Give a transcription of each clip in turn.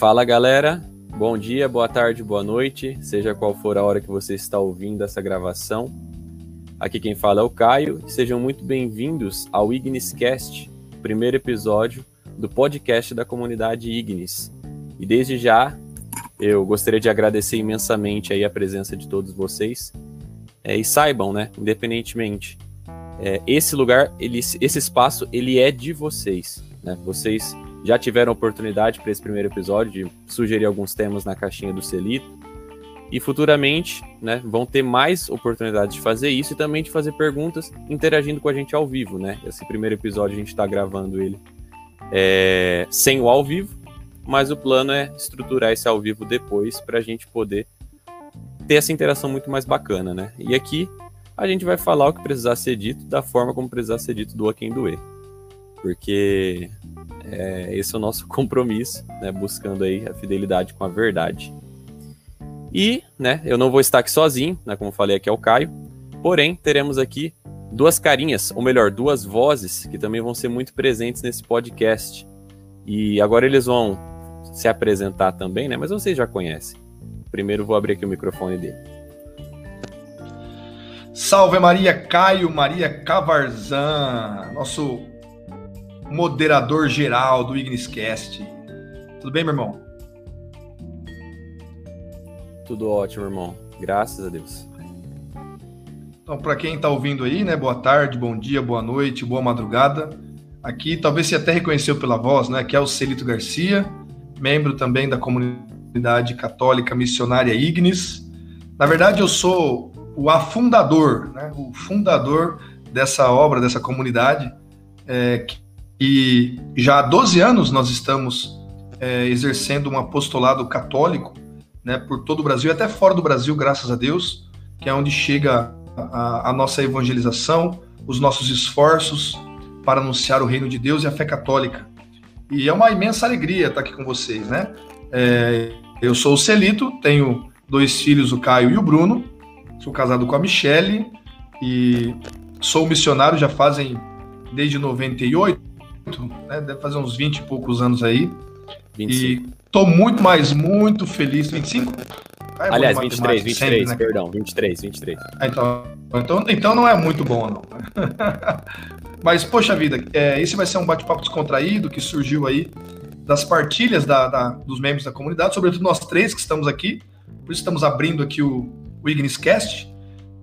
Fala galera, bom dia, boa tarde, boa noite, seja qual for a hora que você está ouvindo essa gravação. Aqui quem fala é o Caio sejam muito bem-vindos ao Igniscast, primeiro episódio do podcast da comunidade Ignis. E desde já, eu gostaria de agradecer imensamente aí a presença de todos vocês. É, e saibam, né, independentemente, é, esse lugar, ele, esse espaço, ele é de vocês. Né? Vocês já tiveram oportunidade para esse primeiro episódio de sugerir alguns temas na caixinha do Celito. E futuramente, né, vão ter mais oportunidades de fazer isso e também de fazer perguntas interagindo com a gente ao vivo, né? Esse primeiro episódio a gente está gravando ele é, sem o ao vivo, mas o plano é estruturar esse ao vivo depois para a gente poder ter essa interação muito mais bacana, né? E aqui a gente vai falar o que precisar ser dito da forma como precisar ser dito do a quem doer. Porque é, esse é o nosso compromisso, né? Buscando aí a fidelidade com a verdade. E, né, eu não vou estar aqui sozinho, né? Como falei aqui é o Caio. Porém, teremos aqui duas carinhas, ou melhor, duas vozes que também vão ser muito presentes nesse podcast. E agora eles vão se apresentar também, né? Mas vocês já conhecem. Primeiro vou abrir aqui o microfone dele. Salve Maria Caio, Maria Cavarzan, nosso moderador geral do Igniscast. Tudo bem, meu irmão? Tudo ótimo, irmão. Graças a Deus. Então, para quem está ouvindo aí, né? Boa tarde, bom dia, boa noite, boa madrugada. Aqui, talvez você até reconheceu pela voz, né? Que é o Celito Garcia, membro também da comunidade católica missionária Ignis. Na verdade, eu sou o afundador, né? O fundador dessa obra, dessa comunidade, é, e já há 12 anos nós estamos é, exercendo um apostolado católico né, por todo o Brasil, até fora do Brasil, graças a Deus, que é onde chega a, a nossa evangelização, os nossos esforços para anunciar o reino de Deus e a fé católica. E é uma imensa alegria estar aqui com vocês, né? É, eu sou o Celito, tenho dois filhos, o Caio e o Bruno, sou casado com a Michele e sou missionário já fazem desde 98, né? Deve fazer uns 20 e poucos anos aí. 25. E tô muito, mais muito feliz. 25? Ah, é Aliás, 23, 23, sempre, né? perdão, 23, 23. Ah, então, então, então não é muito bom, não. Mas, poxa vida, é, esse vai ser um bate-papo descontraído que surgiu aí das partilhas da, da, dos membros da comunidade, sobretudo nós três que estamos aqui. Por isso estamos abrindo aqui o, o Igniscast.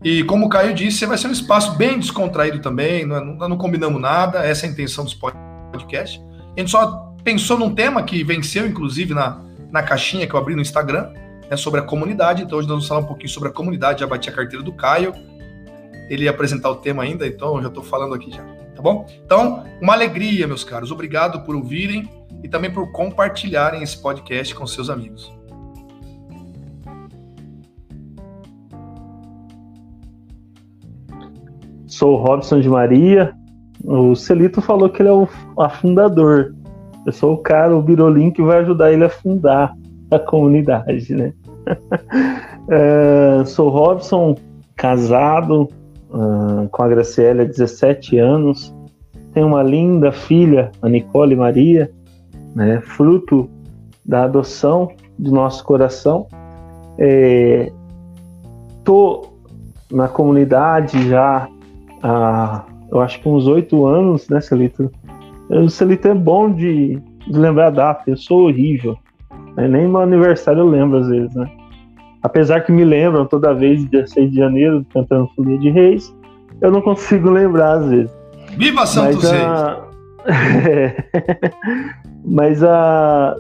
E como o Caio disse, vai ser um espaço bem descontraído também, não, não, não combinamos nada, essa é a intenção dos podcasts podcast. A gente só pensou num tema que venceu, inclusive, na, na caixinha que eu abri no Instagram, né, sobre a comunidade. Então, hoje nós vamos falar um pouquinho sobre a comunidade. Já bati a carteira do Caio. Ele ia apresentar o tema ainda, então eu já estou falando aqui já. Tá bom? Então, uma alegria, meus caros. Obrigado por ouvirem e também por compartilharem esse podcast com seus amigos. Sou o Robson de Maria, o Celito falou que ele é o afundador. Eu sou o cara, o Birolim, que vai ajudar ele a fundar a comunidade, né? é, sou Robson, casado uh, com a Graciela há 17 anos. Tenho uma linda filha, a Nicole Maria, né, fruto da adoção do nosso coração. É, tô na comunidade já há eu acho que uns oito anos, né, Celito? O Celito é bom de, de lembrar a data, eu sou horrível. Né? Nem meu aniversário eu lembro às vezes, né? Apesar que me lembram toda vez, dia 6 de janeiro, cantando Folia de Reis, eu não consigo lembrar às vezes. Viva Santos Mas, a... Mas a...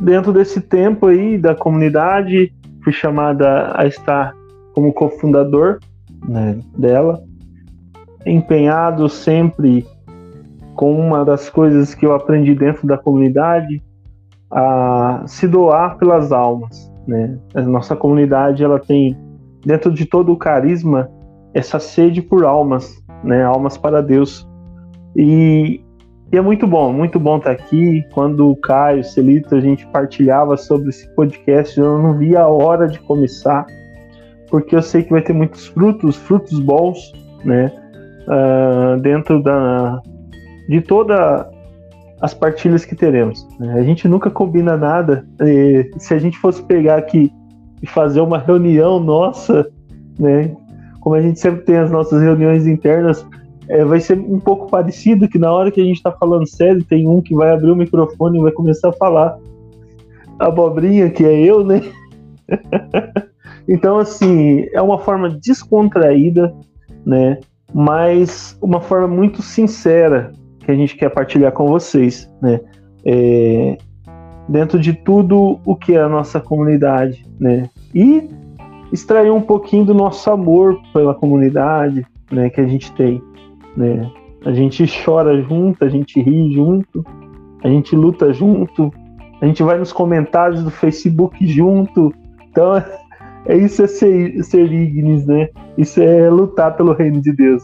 dentro desse tempo aí da comunidade, fui chamada a estar como cofundador né, dela empenhado sempre com uma das coisas que eu aprendi dentro da comunidade, a se doar pelas almas. Né? A nossa comunidade ela tem dentro de todo o carisma essa sede por almas, né? Almas para Deus. E, e é muito bom, muito bom estar aqui. Quando o Caio, o Celito, a gente partilhava sobre esse podcast, eu não via a hora de começar, porque eu sei que vai ter muitos frutos, frutos bons, né? Uh, dentro da, de toda as partilhas que teremos. Né? A gente nunca combina nada. se a gente fosse pegar aqui e fazer uma reunião nossa, né? Como a gente sempre tem as nossas reuniões internas, é, vai ser um pouco parecido que na hora que a gente está falando sério, tem um que vai abrir o microfone e vai começar a falar abobrinha, que é eu, né? então, assim, é uma forma descontraída, né? Mas uma forma muito sincera que a gente quer partilhar com vocês, né? É, dentro de tudo o que é a nossa comunidade, né? E extrair um pouquinho do nosso amor pela comunidade, né? Que a gente tem, né? A gente chora junto, a gente ri junto, a gente luta junto, a gente vai nos comentários do Facebook junto. Então, é isso é ser, ser Ignis, né? Isso é lutar pelo reino de Deus.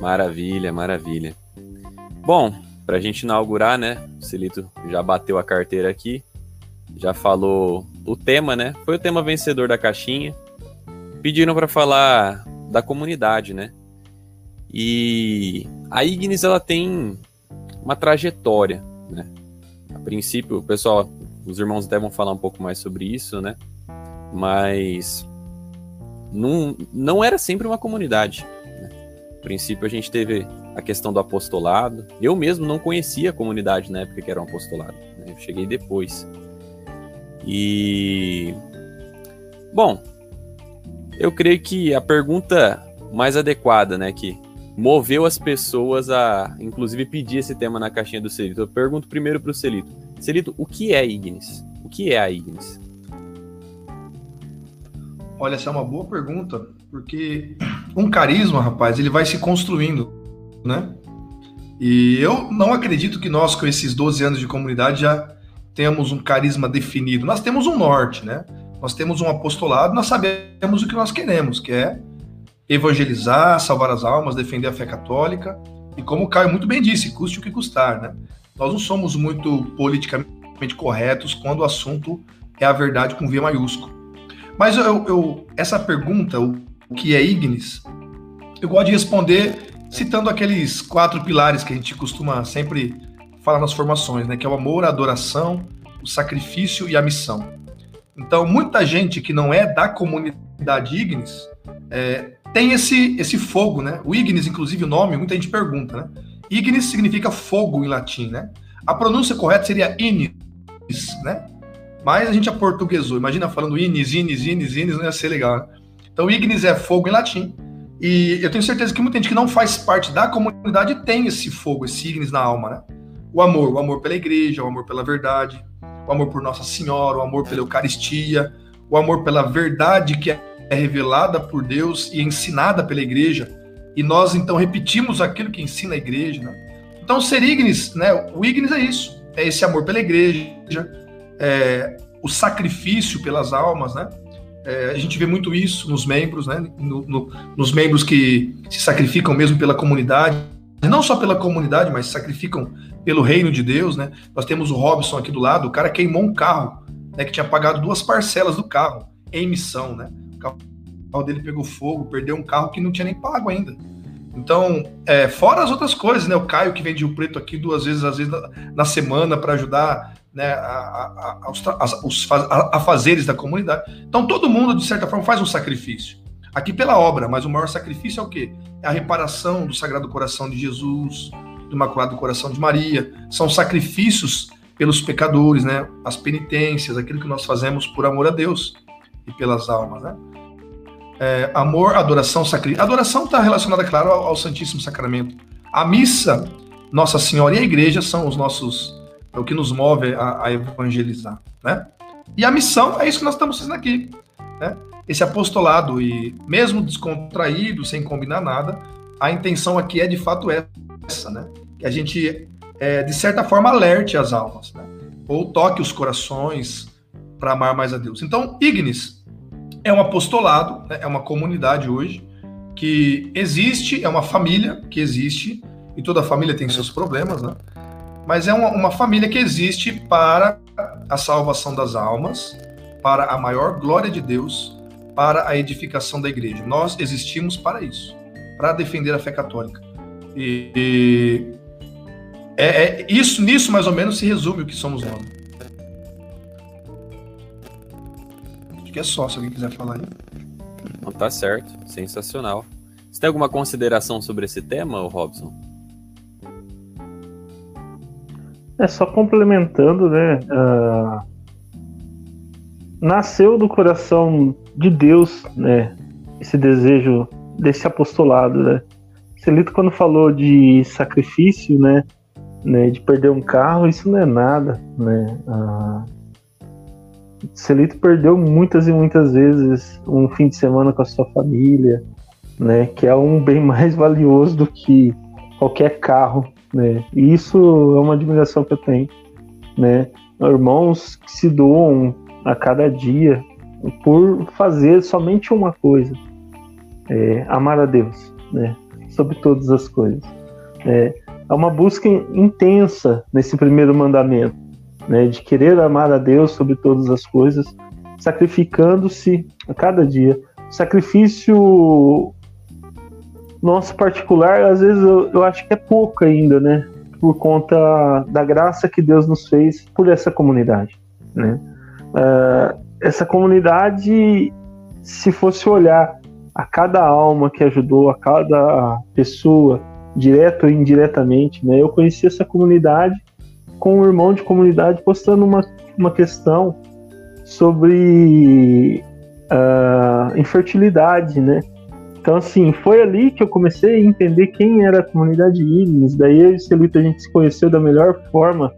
Maravilha, maravilha. Bom, para a gente inaugurar, né? O Celito já bateu a carteira aqui, já falou o tema, né? Foi o tema vencedor da caixinha. Pediram para falar da comunidade, né? E a Ignis ela tem uma trajetória, né? A princípio, pessoal, os irmãos devem falar um pouco mais sobre isso, né? Mas não, não era sempre uma comunidade. Né? A princípio, a gente teve a questão do apostolado. Eu mesmo não conhecia a comunidade na época que era um apostolado. Né? Eu cheguei depois. E. Bom, eu creio que a pergunta mais adequada, né, que moveu as pessoas a, inclusive, pedir esse tema na caixinha do Celito. Eu pergunto primeiro para o Celito. Celito, o que é Ignis? O que é a Ignis? Olha, essa é uma boa pergunta, porque um carisma, rapaz, ele vai se construindo, né? E eu não acredito que nós, com esses 12 anos de comunidade, já temos um carisma definido. Nós temos um norte, né? Nós temos um apostolado, nós sabemos o que nós queremos, que é evangelizar, salvar as almas, defender a fé católica. E como o Caio muito bem disse, custe o que custar, né? Nós não somos muito politicamente corretos quando o assunto é a verdade com V maiúsculo. Mas eu, eu, essa pergunta, o que é Ignis, eu gosto de responder citando aqueles quatro pilares que a gente costuma sempre falar nas formações, né? Que é o amor, a adoração, o sacrifício e a missão. Então, muita gente que não é da comunidade Ignis é, tem esse, esse fogo, né? O Ignis, inclusive, o nome, muita gente pergunta, né? Ignis significa fogo em latim, né? A pronúncia correta seria inis, né? Mas a gente aportuguesou. Imagina falando inis, inis, inis, inis, não ia ser legal, né? Então, ignis é fogo em latim. E eu tenho certeza que muita gente que não faz parte da comunidade tem esse fogo, esse ignis na alma, né? O amor, o amor pela igreja, o amor pela verdade, o amor por Nossa Senhora, o amor pela Eucaristia, o amor pela verdade que é revelada por Deus e ensinada pela igreja, e nós então repetimos aquilo que ensina a igreja. Né? Então, ser ignis, né? o ignis é isso, é esse amor pela igreja, é o sacrifício pelas almas, né? É, a gente vê muito isso nos membros, né? No, no, nos membros que se sacrificam mesmo pela comunidade, não só pela comunidade, mas se sacrificam pelo reino de Deus, né? Nós temos o Robson aqui do lado, o cara queimou um carro, né? Que tinha pagado duas parcelas do carro em missão, né? o carro dele pegou fogo, perdeu um carro que não tinha nem pago ainda. Então, é, fora as outras coisas, né? O Caio que vende o preto aqui duas vezes, às vezes, na, na semana para ajudar né, a, a, a, os a, fazeres da comunidade. Então, todo mundo, de certa forma, faz um sacrifício. Aqui pela obra, mas o maior sacrifício é o quê? É a reparação do Sagrado Coração de Jesus, do Imaculado Coração de Maria. São sacrifícios pelos pecadores, né? As penitências, aquilo que nós fazemos por amor a Deus e pelas almas, né? É, amor, adoração, sacrifício. Adoração está relacionada, claro, ao, ao, Santíssimo Sacramento. A missa, Nossa Senhora e a igreja são os nossos, é o que nos move a, a evangelizar, né? E a missão é isso que nós estamos fazendo aqui, né? Esse apostolado e mesmo descontraído, sem combinar nada, a intenção aqui é de fato essa, né? Que a gente, é, de certa forma, alerte as almas, né? Ou toque os corações para amar mais a Deus. Então, Ignis é um apostolado, né, é uma comunidade hoje que existe, é uma família que existe, e toda família tem seus problemas, né? Mas é uma, uma família que existe para a salvação das almas, para a maior glória de Deus, para a edificação da igreja. Nós existimos para isso, para defender a fé católica. E, e é, é, isso, nisso mais ou menos se resume o que somos nós. Que é só, se alguém quiser falar aí. Não, tá certo, sensacional. Você tem alguma consideração sobre esse tema, Robson? É só complementando, né? Uh, nasceu do coração de Deus, né? Esse desejo desse apostolado, né? Celito quando falou de sacrifício, né? né de perder um carro, isso não é nada, né? Uh, Celito perdeu muitas e muitas vezes um fim de semana com a sua família, né? Que é um bem mais valioso do que qualquer carro, né? E isso é uma admiração que eu tenho, né? Irmãos que se doam a cada dia por fazer somente uma coisa, é, amar a Deus, né? Sobre todas as coisas. É, é uma busca intensa nesse primeiro mandamento, né? De querer amar a Deus sobre todas as coisas, sacrificando-se a cada dia. Sacrifício nosso particular, às vezes eu, eu acho que é pouco ainda, né? Por conta da graça que Deus nos fez por essa comunidade, né? Uh, essa comunidade, se fosse olhar a cada alma que ajudou, a cada pessoa, direto ou indiretamente, né? Eu conheci essa comunidade com um irmão de comunidade postando uma, uma questão sobre uh, infertilidade, né? Então, assim, foi ali que eu comecei a entender quem era a comunidade Ignis. Daí eu e o Celito a gente se conheceu da melhor forma,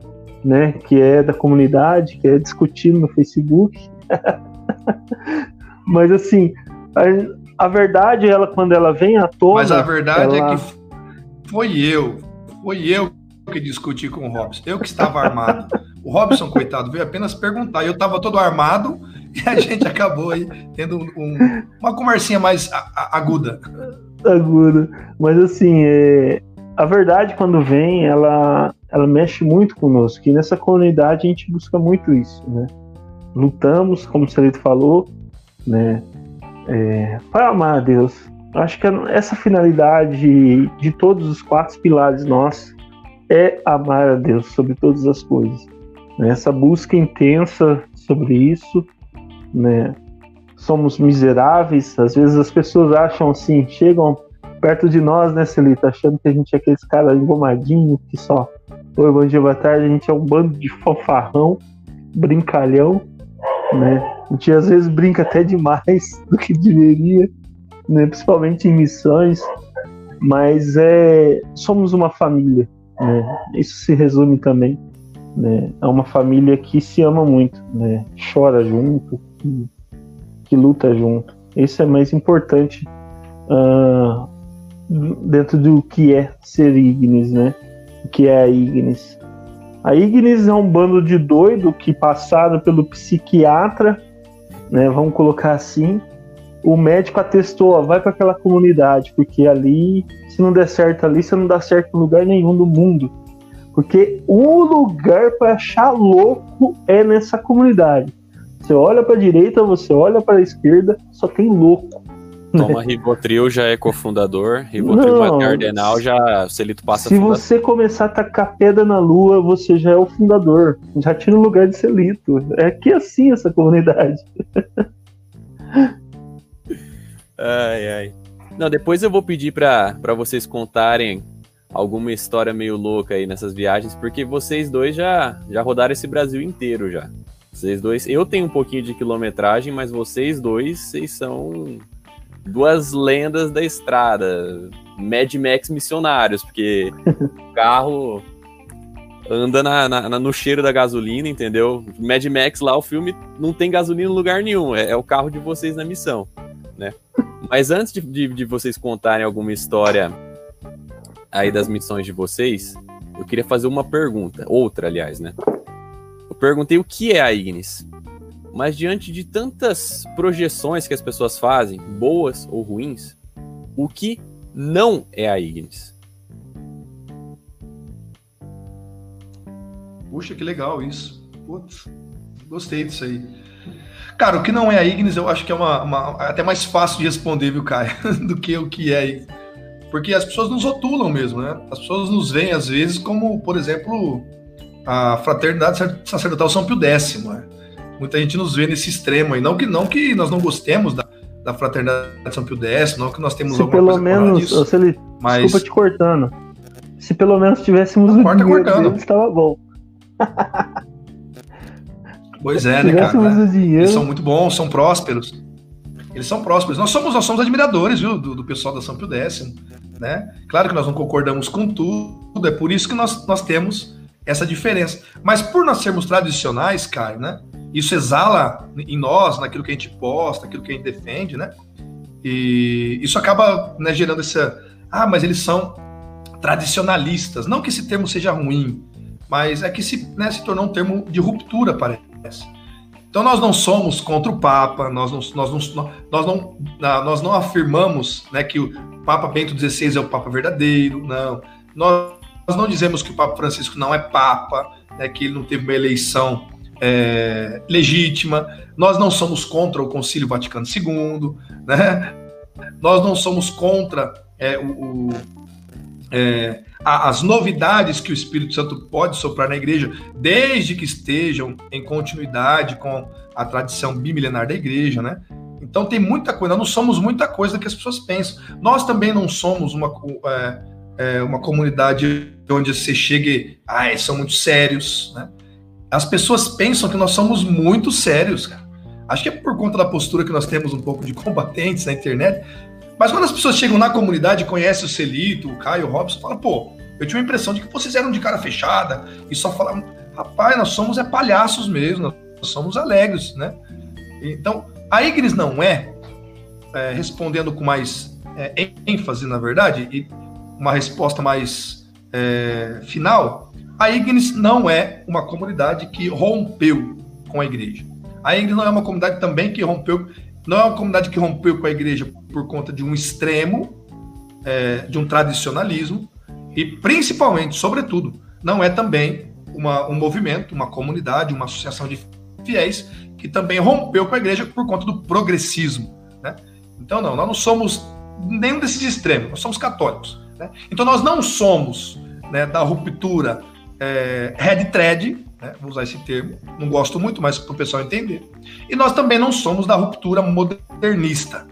né? Que é da comunidade, que é discutindo no Facebook. Mas, assim, a, a, verdade, ela quando ela vem à tona. Mas a verdade é ela... é que foi eu, foi eu que discuti com o Robson. Eu que estava armado. O Robson, coitado, veio apenas perguntar. Eu estava todo armado e a gente acabou aí tendo um, uma conversinha mais aguda. Aguda. Mas assim, é, a verdade quando vem, ela, ela mexe muito conosco. E nessa comunidade a gente busca muito isso, né? Lutamos, como o Celito falou, né? É, para amar a Deus. Acho que essa finalidade de todos os quatro pilares nossos é amar a Deus sobre todas as coisas. Né? Essa busca intensa sobre isso né? Somos miseráveis, às vezes as pessoas acham assim, chegam perto de nós, né, Celita, achando que a gente é aqueles caras engomadinhos que só Oi, bom dia, boa tarde, a gente é um bando de fanfarrão, brincalhão, né? A gente às vezes brinca até demais do que deveria, né? principalmente em missões, mas é, somos uma família, né? Isso se resume também, né? É uma família que se ama muito, né? Chora junto, que, que luta junto. Isso é mais importante uh, dentro do que é ser Ignis, né? O que é a Ignis. A Ignis é um bando de doido que passaram pelo psiquiatra, né? Vamos colocar assim. O médico atestou, ó, vai para aquela comunidade, porque ali, se não der certo ali, você não dá certo em lugar nenhum do mundo. Porque o lugar para achar louco é nessa comunidade. Você olha para a direita, você olha para a esquerda, só tem louco. Toma Ribotril, já é cofundador. Ribotril Não, Cardenal, já Celito passa Se você começar a tacar pedra na lua, você já é o fundador. Já tira o lugar de Celito. É que assim essa comunidade. ai, ai. Não, depois eu vou pedir para vocês contarem alguma história meio louca aí nessas viagens, porque vocês dois já, já rodaram esse Brasil inteiro já. Vocês dois, eu tenho um pouquinho de quilometragem, mas vocês dois, vocês são duas lendas da estrada, Mad Max missionários, porque o carro anda na, na, no cheiro da gasolina, entendeu? Mad Max lá, o filme não tem gasolina em lugar nenhum, é, é o carro de vocês na missão, né? Mas antes de, de, de vocês contarem alguma história aí das missões de vocês, eu queria fazer uma pergunta, outra, aliás, né? perguntei o que é a Ignis. Mas diante de tantas projeções que as pessoas fazem, boas ou ruins, o que não é a Ignis? Puxa, que legal isso. Putz, gostei disso aí. Cara, o que não é a Ignis, eu acho que é uma, uma até mais fácil de responder, viu, Caio, do que o que é. porque as pessoas nos rotulam mesmo, né? As pessoas nos veem, às vezes, como, por exemplo, a fraternidade sacerdotal São Pio X, né? Muita gente nos vê nesse extremo aí. Não que, não que nós não gostemos da, da fraternidade São Pio X, não que nós temos se alguma pelo menos, disso, se ele, mas... desculpa te cortando. Se pelo menos tivéssemos não, o dinheiro cortando. estava bom. Pois é, né, cara? Né? Eles são muito bons, são prósperos. Eles são prósperos. Nós somos, nós somos admiradores, viu, do, do pessoal da São Pio X, né? Claro que nós não concordamos com tudo, é por isso que nós, nós temos essa diferença. Mas por nós sermos tradicionais, Caio, né? Isso exala em nós, naquilo que a gente posta, naquilo que a gente defende, né? E isso acaba né, gerando essa. Ah, mas eles são tradicionalistas. Não que esse termo seja ruim, mas é que se, né, se tornou um termo de ruptura, parece. Então nós não somos contra o Papa, nós não, nós não, nós não, nós não afirmamos né, que o Papa Bento XVI é o Papa verdadeiro, não. Nós, não dizemos que o Papa Francisco não é Papa, né, que ele não teve uma eleição é, legítima. Nós não somos contra o Concílio Vaticano II, né? Nós não somos contra é, o é, as novidades que o Espírito Santo pode soprar na igreja, desde que estejam em continuidade com a tradição bimilenar da igreja, né? Então tem muita coisa, nós não somos muita coisa que as pessoas pensam. Nós também não somos uma, é, é, uma comunidade onde você chegue, ah, são muito sérios, né? As pessoas pensam que nós somos muito sérios, cara. Acho que é por conta da postura que nós temos um pouco de combatentes na internet. Mas quando as pessoas chegam na comunidade, conhecem o Celito, o Caio, o Robson, fala, pô, eu tinha a impressão de que vocês eram de cara fechada e só falavam, rapaz, nós somos é palhaços mesmo, nós somos alegres, né? Então, a Igres não é, é respondendo com mais é, ênfase, na verdade, e uma resposta mais é, final, a Ignis não é uma comunidade que rompeu com a igreja. A Ignis não é uma comunidade também que rompeu, não é uma comunidade que rompeu com a igreja por conta de um extremo, é, de um tradicionalismo, e principalmente, sobretudo, não é também uma, um movimento, uma comunidade, uma associação de fiéis que também rompeu com a igreja por conta do progressismo. Né? Então, não, nós não somos nenhum desses extremos, nós somos católicos. Né? Então, nós não somos né, da ruptura é, red thread, né, vou usar esse termo, não gosto muito, mas para o pessoal entender. E nós também não somos da ruptura modernista.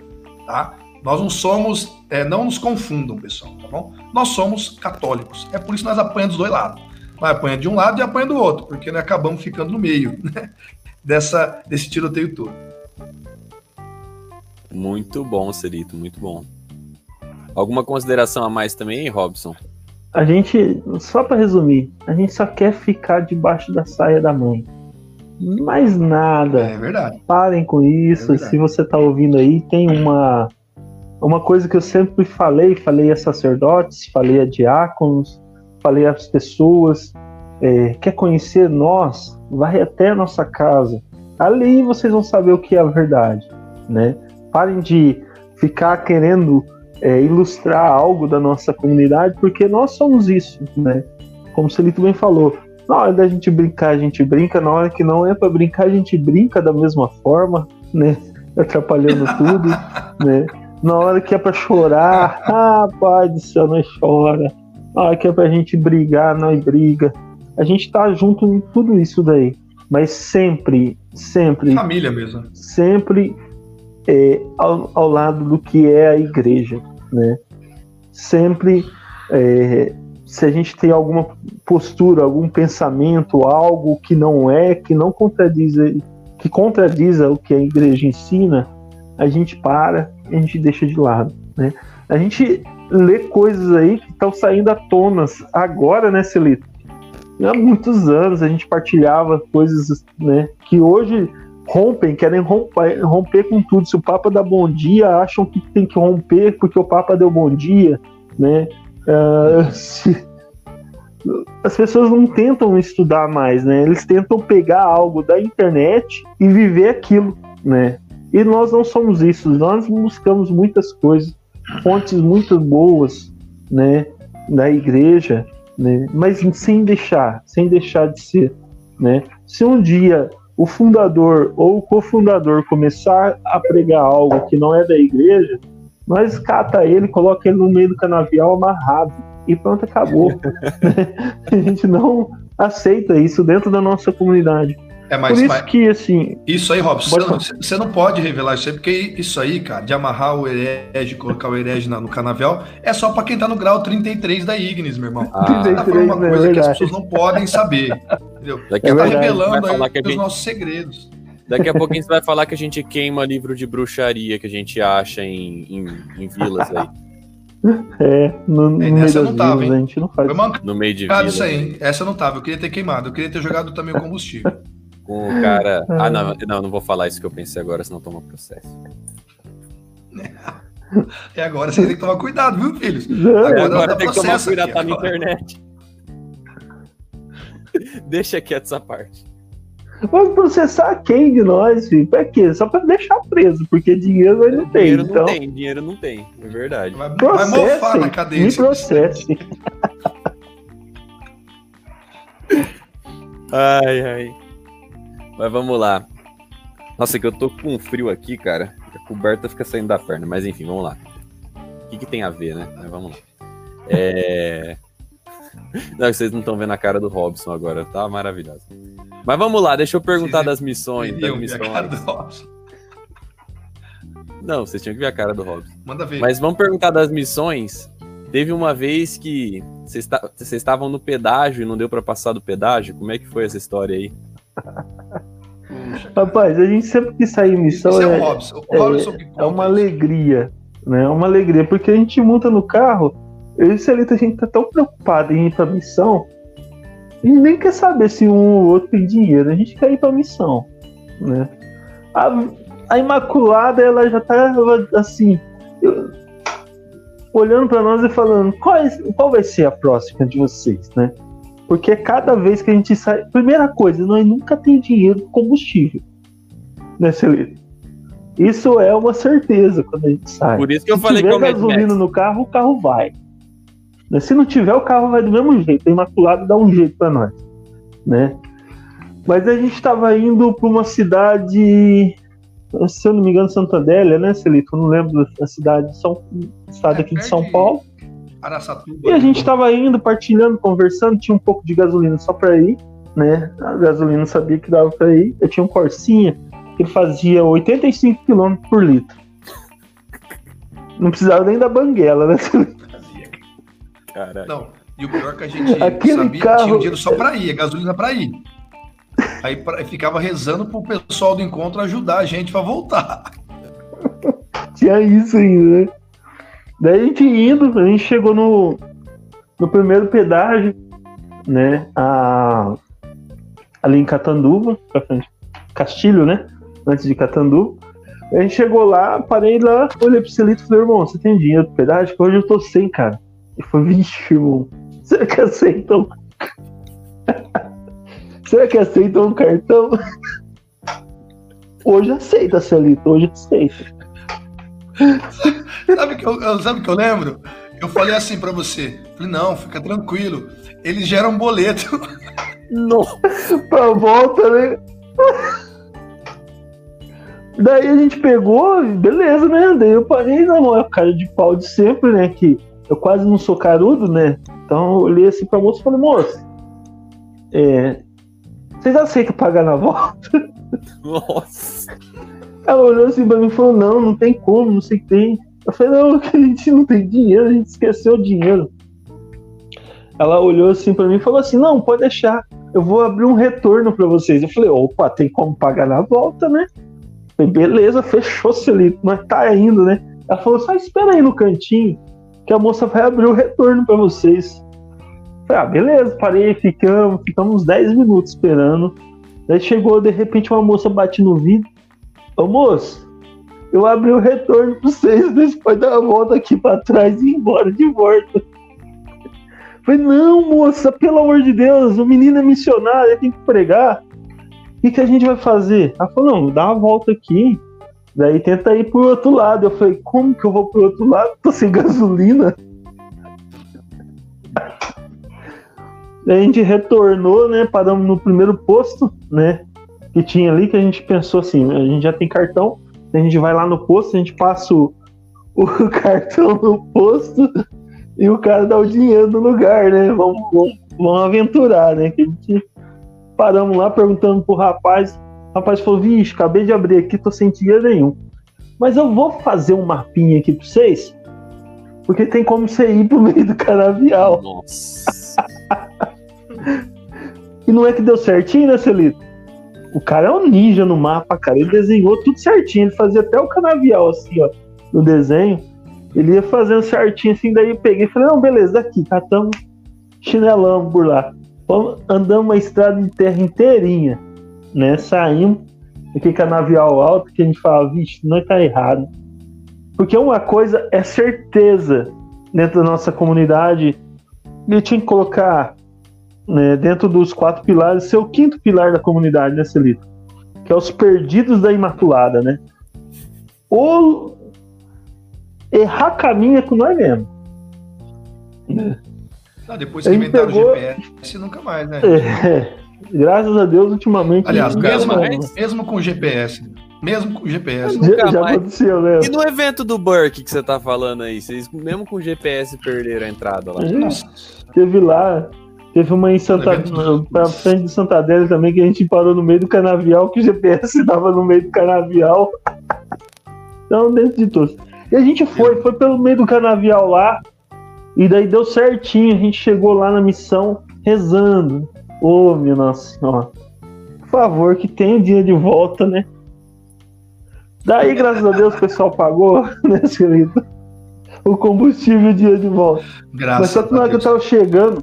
Tá? Nós não somos, é, não nos confundam, pessoal, tá bom? Nós somos católicos. É por isso que nós apanhamos dos dois lados. Nós apanhamos de um lado e apanhamos do outro, porque nós acabamos ficando no meio né? Dessa, desse tiroteio todo. Muito bom, Cerito, muito bom. Alguma consideração a mais também, Robson? A gente, só para resumir, a gente só quer ficar debaixo da saia da mãe. Mais nada. É verdade. Parem com isso. É Se você está ouvindo aí, tem uma uma coisa que eu sempre falei, falei a sacerdotes, falei a diáconos, falei às pessoas, é, quer conhecer nós, vai até a nossa casa. Ali vocês vão saber o que é a verdade, né? Parem de ficar querendo é, ilustrar algo da nossa comunidade, porque nós somos isso, né? Como o Celito bem falou, na hora da gente brincar, a gente brinca, na hora que não é para brincar, a gente brinca da mesma forma, né? Atrapalhando tudo, né? Na hora que é pra chorar, ah, pai do céu, nós chora. Na hora que é pra gente brigar, nós briga. A gente tá junto em tudo isso daí. Mas sempre, sempre. Família mesmo. Sempre é, ao, ao lado do que é a igreja, né? Sempre. É, se a gente tem alguma postura, algum pensamento, algo que não é, que não contradiz, que contradiza o que a igreja ensina, a gente para a gente deixa de lado, né? A gente lê coisas aí que estão saindo à tona agora, né, Celito? Há muitos anos a gente partilhava coisas, né, que hoje rompem, querem romper, romper com tudo. Se o Papa dá bom dia, acham que tem que romper porque o Papa deu bom dia, né? Uh, se, as pessoas não tentam estudar mais, né? Eles tentam pegar algo da internet e viver aquilo, né? E nós não somos isso, nós buscamos muitas coisas, fontes muito boas, né, da igreja, né, mas sem deixar, sem deixar de ser, né. Se um dia o fundador ou o cofundador começar a pregar algo que não é da igreja, Nós cata ele, coloca ele no meio do canavial amarrado e pronto, acabou. a gente não aceita isso dentro da nossa comunidade. É, mas, Por isso mas, que, assim... Isso aí, Robson, você não, você não, pode revelar isso aí, porque isso aí, cara, de amarrar o herege, colocar o herege no canavial, é só para quem tá no grau 33 da Ignis, meu irmão. Ah, você tá falando uma é coisa é que as pessoas não podem saber, entendeu? Daqui é tá revelando aí os gente... nossos segredos. Daqui a pouquinho você vai falar que a gente queima livro de bruxaria que a gente acha em, em, em vilas aí. É, no, no meio essa não tava, vilas, hein? a gente não faz. Foi no meio de vila. isso aí, hein? Essa não tava, eu queria ter queimado, eu queria ter jogado também o combustível. Com o cara. Ah, não, não, não vou falar isso que eu pensei agora, senão toma processo. É agora você tem que tomar cuidado, viu, filhos? Agora, é, agora tem que tomar cuidado, tá na internet. Deixa quieto essa parte. Vai processar quem de nós, filho? Pra quê? Só pra deixar preso, porque dinheiro ele não tem. Dinheiro então... não tem, dinheiro não tem, é verdade. Vai, vai mofar na cadeia. Me processe. ai, ai. Mas vamos lá. Nossa, que eu tô com frio aqui, cara. A coberta fica saindo da perna, mas enfim, vamos lá. O que, que tem a ver, né? Mas vamos lá. É. Não, vocês não estão vendo a cara do Robson agora, tá maravilhoso. Mas vamos lá, deixa eu perguntar das missões. Das missões. Não, vocês tinham que ver a cara do Robson. Manda ver. Mas vamos perguntar das missões. Teve uma vez que vocês estavam no pedágio e não deu para passar do pedágio. Como é que foi essa história aí? Rapaz, a gente sempre que sai em missão é, é, Robson. O Robson é, é uma alegria, né? É uma alegria, porque a gente monta no carro, eu e o Celita, a gente tá tão preocupado em ir pra missão, e nem quer saber se um ou outro tem dinheiro, a gente quer ir pra missão, né? A, a Imaculada, ela já tá assim, eu, olhando para nós e falando, qual, é, qual vai ser a próxima de vocês, né? Porque cada vez que a gente sai. Primeira coisa, nós nunca tem dinheiro combustível. Né, Celito? Isso é uma certeza quando a gente sai. Por isso que eu Se falei que Se tiver gasolina no carro, o carro vai. Né? Se não tiver, o carro vai do mesmo jeito. A Imaculado dá um jeito para nós. Né? Mas a gente estava indo para uma cidade, se eu não me engano, Santandélia, né, Celito? Eu não lembro da cidade, São, estado aqui de São Paulo. E a gente estava indo, partilhando, conversando, tinha um pouco de gasolina só para ir, né? A gasolina sabia que dava para ir. Eu tinha um Corsinha que fazia 85 km por litro. Não precisava nem da banguela, né? Caralho. Não, e o pior é que a gente Aquele sabia carro... que tinha dinheiro só para ir, a gasolina para ir. Aí pra, ficava rezando pro pessoal do encontro ajudar a gente para voltar. Tinha isso ainda, né? Daí a gente indo, a gente chegou no, no primeiro pedágio, né? A, ali em Catanduva, Castilho, né? Antes de Catanduva. A gente chegou lá, parei lá, olhei pro Celito e falei, irmão, você tem dinheiro pro pedágio? Hoje eu tô sem, cara. E foi, vixe, irmão, será que aceitam? será que aceitam um cartão? Hoje aceita, Celito, hoje aceita. sabe que eu, sabe que eu lembro? Eu falei assim para você. Falei, não, fica tranquilo. Eles geram boleto. Não. pra volta, né? Daí a gente pegou, beleza, né? Daí eu parei na maior cara de pau de sempre, né? Que eu quase não sou carudo, né? Então eu olhei assim pra moça e falei, moça, é, vocês aceitam pagar na volta? Nossa. Ela olhou assim pra mim e falou: Não, não tem como, não sei o que tem. Eu falei: Não, a gente não tem dinheiro, a gente esqueceu o dinheiro. Ela olhou assim pra mim e falou assim: Não, pode deixar, eu vou abrir um retorno pra vocês. Eu falei: Opa, tem como pagar na volta, né? Eu falei, Beleza, fechou-se ali, mas tá indo, né? Ela falou: Só espera aí no cantinho, que a moça vai abrir o retorno pra vocês. Falei, ah, beleza, parei, ficamos, ficamos uns 10 minutos esperando. Daí chegou, de repente, uma moça bate no vidro. Ô moço, eu abri o retorno para vocês, vocês podem dar uma volta aqui para trás e ir embora de volta. Falei, não, moça, pelo amor de Deus, o menino é missionário, ele tem que pregar. O que, que a gente vai fazer? Ela falou, não, dá uma volta aqui, daí tenta ir pro outro lado. Eu falei, como que eu vou pro outro lado? Tô sem gasolina. Daí a gente retornou, né? Paramos no primeiro posto, né? que tinha ali que a gente pensou assim, a gente já tem cartão, a gente vai lá no posto, a gente passa o, o cartão no posto e o cara dá o dinheiro no lugar, né? Vamos, vamos, vamos aventurar, né? Que a gente paramos lá perguntando pro rapaz. O rapaz falou: Vixe, acabei de abrir aqui, tô sem dinheiro nenhum. Mas eu vou fazer um mapinha aqui pra vocês, porque tem como você ir pro meio do canavial. Nossa. e não é que deu certinho, né, Celito? O cara é um ninja no mapa, cara. Ele desenhou tudo certinho. Ele fazia até o canavial, assim, ó, no desenho. Ele ia fazendo certinho, assim. Daí eu peguei e falei: Não, beleza, daqui, catamos chinelão por lá. Andamos uma estrada de terra inteirinha, né? Saímos aquele canavial alto que a gente fala: Vixe, não tá errado. Porque uma coisa é certeza dentro da nossa comunidade. Ele tinha que colocar né, dentro dos quatro pilares, ser o quinto pilar da comunidade, né, Celito? Que é os perdidos da Imaculada, né? Ou errar caminho é com nós mesmo. Ah, depois que inventaram pegou... o GPS, nunca mais, né? É, graças a Deus, ultimamente. Aliás, mesmo, mesmo com o GPS. Mesmo com o GPS. Já, já aconteceu, né? E no evento do Burke que você tá falando aí? Vocês, mesmo com o GPS, perderam a entrada lá? Nossa. Teve lá, Teve uma em Santa pra frente de Santa Adélia também, que a gente parou no meio do canavial, que o GPS estava no meio do canavial. então, dentro de todos. E a gente foi, foi pelo meio do canavial lá, e daí deu certinho, a gente chegou lá na missão rezando. Ô, oh, minha nossa senhora. Por favor, que tenha o dia de volta, né? Daí, graças a Deus, o pessoal pagou, né, querido? O combustível o dia de volta. Graças Mas só que na hora que eu tava chegando,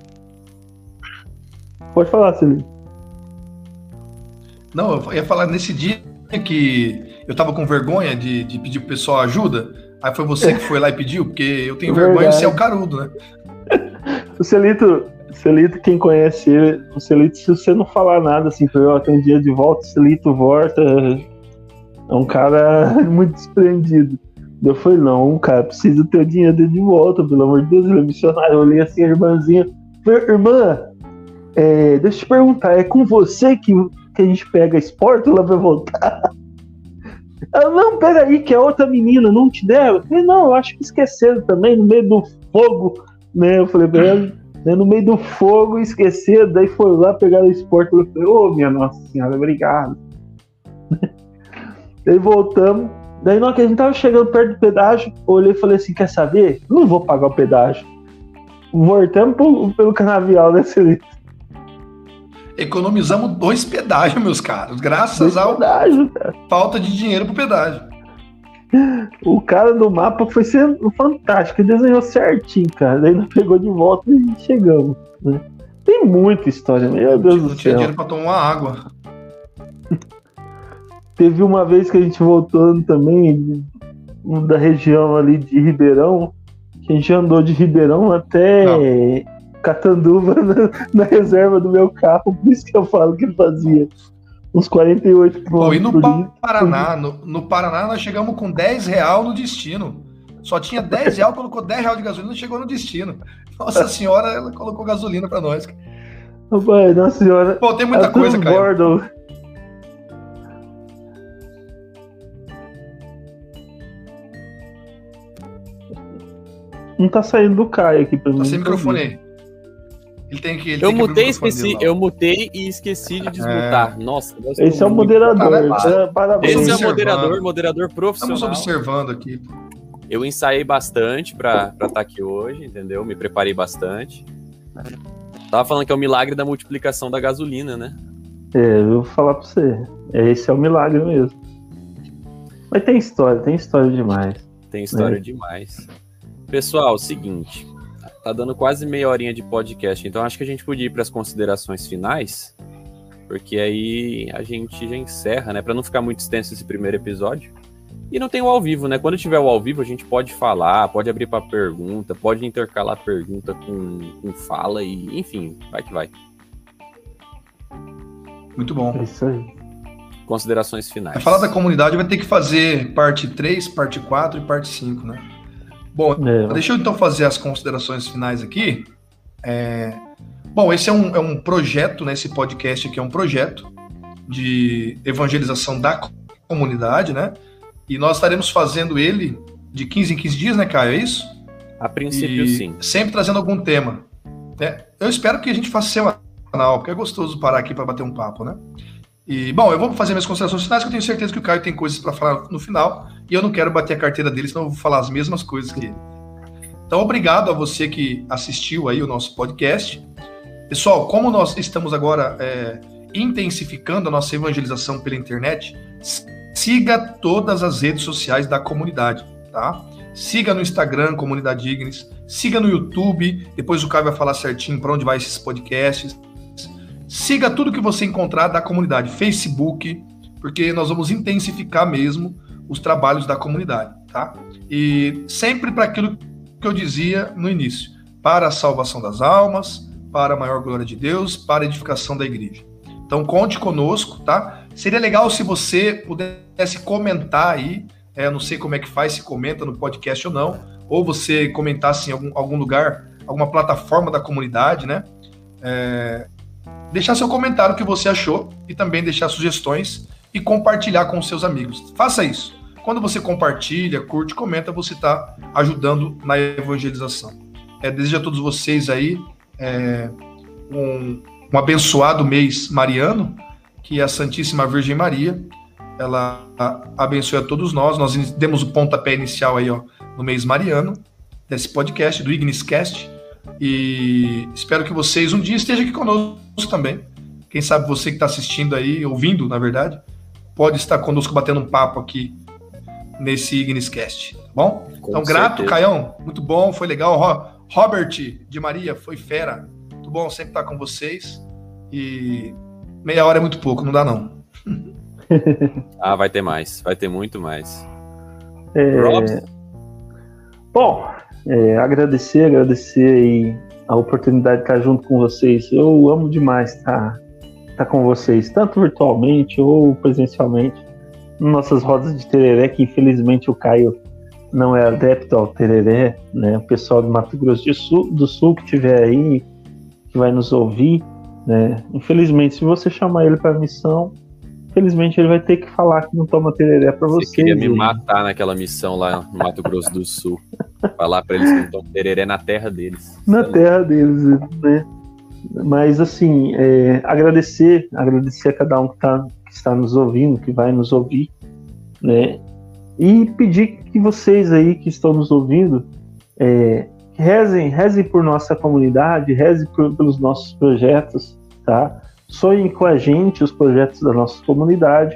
Pode falar, Celino. Não, eu ia falar nesse dia que eu tava com vergonha de, de pedir pro pessoal ajuda. Aí foi você que foi lá e pediu, porque eu tenho vergonha de ser o carudo, né? o Celito, Celito, quem conhece ele, o Celito, se você não falar nada assim, foi, ó, tem um dia de volta, o Celito volta. É um cara muito desprendido. Eu falei, não, cara, precisa ter o dinheiro de volta, pelo amor de Deus, ele é missionário. Eu olhei assim, a irmãzinha. Falei, irmã, é, deixa eu te perguntar, é com você que, que a gente pega a Sportula pra voltar? Ela, não, peraí, que é outra menina, não te deram? Eu falei, não, eu acho que esqueceram também, no meio do fogo, né? Eu falei né, no meio do fogo, esqueceram, daí foi lá pegar a Sportula. Eu falei, ô, oh, minha Nossa Senhora, obrigado. daí voltamos, daí na hora que a gente tava chegando perto do pedágio, olhei e falei assim, quer saber? Não vou pagar o pedágio. Voltamos pro, pelo canavial, né, Celito? economizamos dois pedágios, meus caros, graças ao pedágio, falta de dinheiro pro pedágio. O cara do mapa foi sendo fantástico, desenhou certinho, cara. Daí não pegou de volta e chegamos. Né? Tem muita história, meu Deus não do céu. Não tinha dinheiro pra tomar água. Teve uma vez que a gente voltando também da região ali de Ribeirão, que a gente andou de Ribeirão até não. Catanduva na, na, reserva do meu carro, por isso que eu falo que fazia uns 48 km. e no Paraná, no, no, Paraná nós chegamos com 10 real no destino. Só tinha 10 real, colocou 10 real de gasolina e chegou no destino. Nossa senhora, ela colocou gasolina para nós. Pai, nossa senhora. Pô, tem muita coisa, cara. Não tá saindo do Caio aqui pra tá mim. Tá sem microfone aí. Ele tem que. Ele eu tem mutei, esqueci. Eu mutei e esqueci de desmutar. É. Nossa, esse é o moderador. Parabéns. Esse é o moderador, moderador profissional. Estamos observando aqui. Eu ensaiei bastante para estar tá aqui hoje, entendeu? Me preparei bastante. Tava falando que é o milagre da multiplicação da gasolina, né? É, eu vou falar pra você. Esse é o milagre mesmo. Mas tem história, tem história demais. Tem história né? demais. Pessoal, seguinte. Tá dando quase meia horinha de podcast, então acho que a gente podia ir para as considerações finais, porque aí a gente já encerra, né? Para não ficar muito extenso esse primeiro episódio. E não tem o ao vivo, né? Quando tiver o ao vivo, a gente pode falar, pode abrir para pergunta, pode intercalar pergunta com, com fala e, enfim, vai que vai. Muito bom. É isso aí. Considerações finais. Pra falar da comunidade, vai ter que fazer parte 3, parte 4 e parte 5, né? Bom, é. deixa eu então fazer as considerações finais aqui. É... Bom, esse é um, é um projeto, né? Esse podcast aqui é um projeto de evangelização da comunidade, né? E nós estaremos fazendo ele de 15 em 15 dias, né, Caio? É isso? A princípio, E sim. Sempre trazendo algum tema. né? Eu espero que a gente faça semanal, porque é gostoso parar aqui para bater um papo, né? E, bom, eu vou fazer minhas considerações finais, que eu tenho certeza que o Caio tem coisas para falar no final, e eu não quero bater a carteira dele, senão eu vou falar as mesmas coisas que ele. Então, obrigado a você que assistiu aí o nosso podcast. Pessoal, como nós estamos agora é, intensificando a nossa evangelização pela internet, siga todas as redes sociais da comunidade, tá? Siga no Instagram, Comunidade Ignis, siga no YouTube, depois o Caio vai falar certinho para onde vai esses podcasts. Siga tudo que você encontrar da comunidade, Facebook, porque nós vamos intensificar mesmo os trabalhos da comunidade, tá? E sempre para aquilo que eu dizia no início, para a salvação das almas, para a maior glória de Deus, para a edificação da igreja. Então conte conosco, tá? Seria legal se você pudesse comentar aí, é, não sei como é que faz, se comenta no podcast ou não, ou você comentasse em algum, algum lugar, alguma plataforma da comunidade, né? É, deixar seu comentário o que você achou e também deixar sugestões e compartilhar com seus amigos. Faça isso. Quando você compartilha, curte, comenta, você está ajudando na evangelização. É, desejo a todos vocês aí é, um, um abençoado mês mariano, que a Santíssima Virgem Maria ela abençoe a todos nós. Nós demos o pontapé inicial aí, ó, no mês mariano, desse podcast, do Igniscast. E espero que vocês um dia estejam aqui conosco também. Quem sabe você que está assistindo aí, ouvindo, na verdade, pode estar conosco batendo um papo aqui nesse Igniscast, tá bom? Com então, grato, certeza. Caião, muito bom, foi legal. Ro- Robert de Maria, foi fera. Muito bom sempre estar com vocês. E meia hora é muito pouco, não dá não. Ah, vai ter mais. Vai ter muito mais. É, Robson? Bom, é, agradecer, agradecer aí a oportunidade de estar junto com vocês. Eu amo demais estar, estar com vocês, tanto virtualmente ou presencialmente, nossas rodas de tereré, que infelizmente o Caio não é adepto ao tereré, né? O pessoal do Mato Grosso do Sul, do Sul que estiver aí, que vai nos ouvir, né? Infelizmente, se você chamar ele para missão, infelizmente ele vai ter que falar que não toma tereré para Você vocês. queria me matar naquela missão lá no Mato Grosso do Sul. Falar pra eles que não estão tereré na terra deles. na terra deles, né? Mas assim, é, agradecer, agradecer a cada um que, tá, que está nos ouvindo, que vai nos ouvir, né? E pedir que vocês aí que estão nos ouvindo é, rezem, rezem por nossa comunidade, rezem por- pelos nossos projetos, tá? Sonhem com a gente os projetos da nossa comunidade.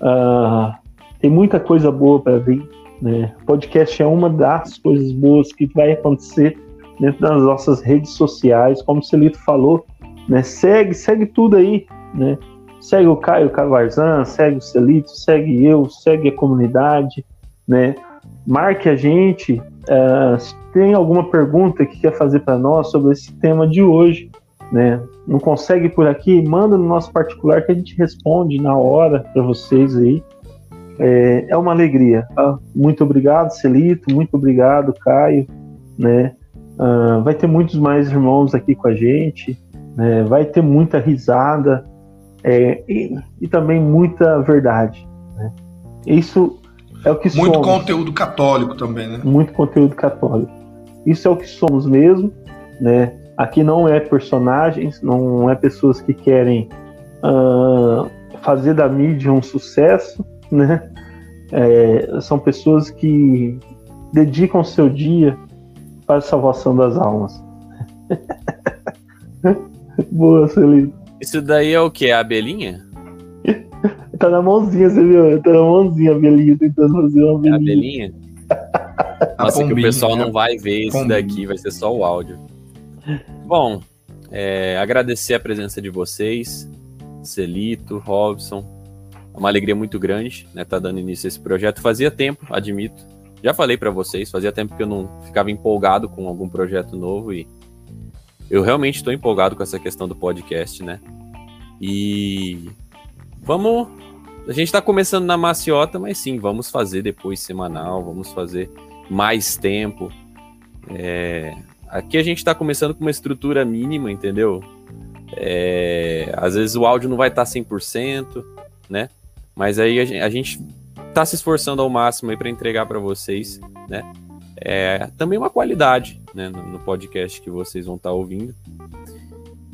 Ah, tem muita coisa boa para vir, né? Podcast é uma das coisas boas que vai acontecer dentro das nossas redes sociais, como o Celito falou, né? Segue, segue tudo aí, né? Segue o Caio Cavarzan, segue o Celito, segue eu, segue a comunidade, né? Marque a gente. ah, se tem alguma pergunta que quer fazer para nós sobre esse tema de hoje, né? Não consegue por aqui? Manda no nosso particular que a gente responde na hora para vocês aí. É, é uma alegria. tá? Muito obrigado, Celito. Muito obrigado, Caio. Né? Ah, vai ter muitos mais irmãos aqui com a gente, né? vai ter muita risada é, e, e também muita verdade. né? Isso é o que Muito somos. conteúdo católico também, né? muito conteúdo católico. Isso é o que somos mesmo, né? Aqui não é personagens, não é pessoas que querem ah, fazer da mídia um sucesso, né? É, são pessoas que dedicam seu dia para a salvação das almas. Boa, Celito. Isso daí é o que? A abelhinha? Tá na mãozinha, você viu? Tá na mãozinha a abelhinha tentando fazer uma É a abelhinha. abelhinha? A Nossa, que o pessoal não vai ver isso daqui, vai ser só o áudio. Bom, é, agradecer a presença de vocês, Celito, Robson. É uma alegria muito grande, né? Tá dando início a esse projeto. Fazia tempo, admito. Já falei pra vocês, fazia tempo que eu não ficava empolgado com algum projeto novo e eu realmente estou empolgado com essa questão do podcast, né? E vamos. A gente tá começando na maciota, mas sim, vamos fazer depois semanal, vamos fazer mais tempo. É, Aqui a gente tá começando com uma estrutura mínima, entendeu? É, Às vezes o áudio não vai estar 100%, né? Mas aí a gen- a gente tá se esforçando ao máximo aí para entregar para vocês né? É também uma qualidade, né, no, no podcast que vocês vão estar ouvindo.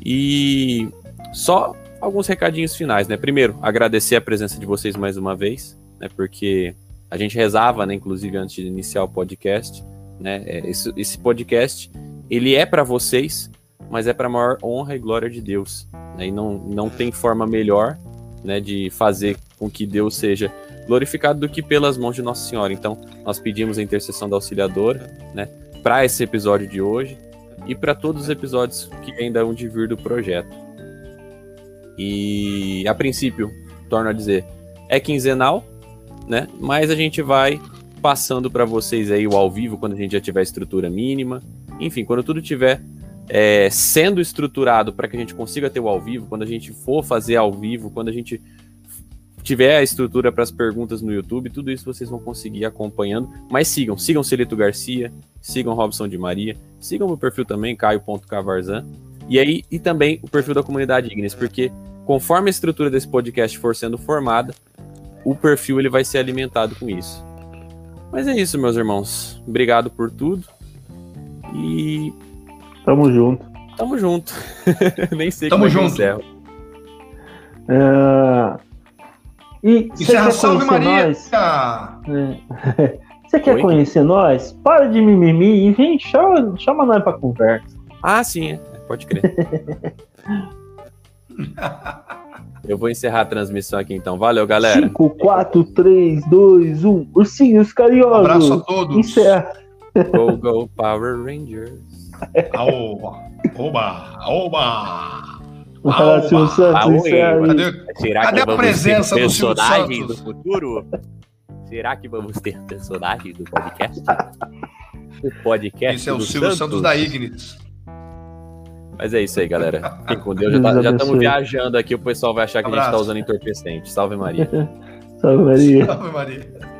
E só alguns recadinhos finais, né? Primeiro, agradecer a presença de vocês mais uma vez, né? Porque a gente rezava, né, inclusive antes de iniciar o podcast, né? É, esse, esse podcast, ele é para vocês, mas é para maior honra e glória de Deus, né? E não, não tem forma melhor, né, de fazer com que Deus seja glorificado do que pelas mãos de Nossa Senhora. Então, nós pedimos a intercessão da auxiliadora, né, para esse episódio de hoje e para todos os episódios que ainda hão de vir do projeto. E a princípio, torno a dizer, é quinzenal, né? Mas a gente vai passando para vocês aí o ao vivo quando a gente já tiver estrutura mínima. Enfim, quando tudo tiver é, sendo estruturado para que a gente consiga ter o ao vivo, quando a gente for fazer ao vivo, quando a gente tiver a estrutura para as perguntas no YouTube, tudo isso vocês vão conseguir acompanhando. Mas sigam, sigam Celito Garcia, sigam Robson de Maria, sigam o perfil também, caio.cavarzan. E aí, e também o perfil da comunidade Ignis, porque conforme a estrutura desse podcast for sendo formada, o perfil ele vai ser alimentado com isso. Mas é isso, meus irmãos. Obrigado por tudo. E. Tamo junto. Tamo junto. Nem sei Tamo como junto. é que eu encerro. É, E você Encerra quer salve conhecer Maria! nós? É. Você quer Oi? conhecer nós? Para de mimimi e vem, chama, chama nós pra conversa. Ah, sim, é. pode crer. eu vou encerrar a transmissão aqui então. Valeu, galera. 5, 4, 3, 2, 1. Ursinhos carinhosos. Abraço a todos. Encerra. Go, go, Power Rangers. Aoba! Oba! Oba! Fala, Silvio Santos, encerra. Cadê, Será Cadê que a vamos presença ter do Silvio personagens do Santos? futuro? Será que vamos ter personagens do podcast? O podcast Esse é o do Silvio Santos, da Ignis. Mas é isso aí, galera. Fiquem com Deus. Já Deus tá- Já estamos abençoe. viajando aqui, o pessoal vai achar que a gente Abraço. tá usando entorpecente. Salve Maria. Salve Maria. Ave Maria.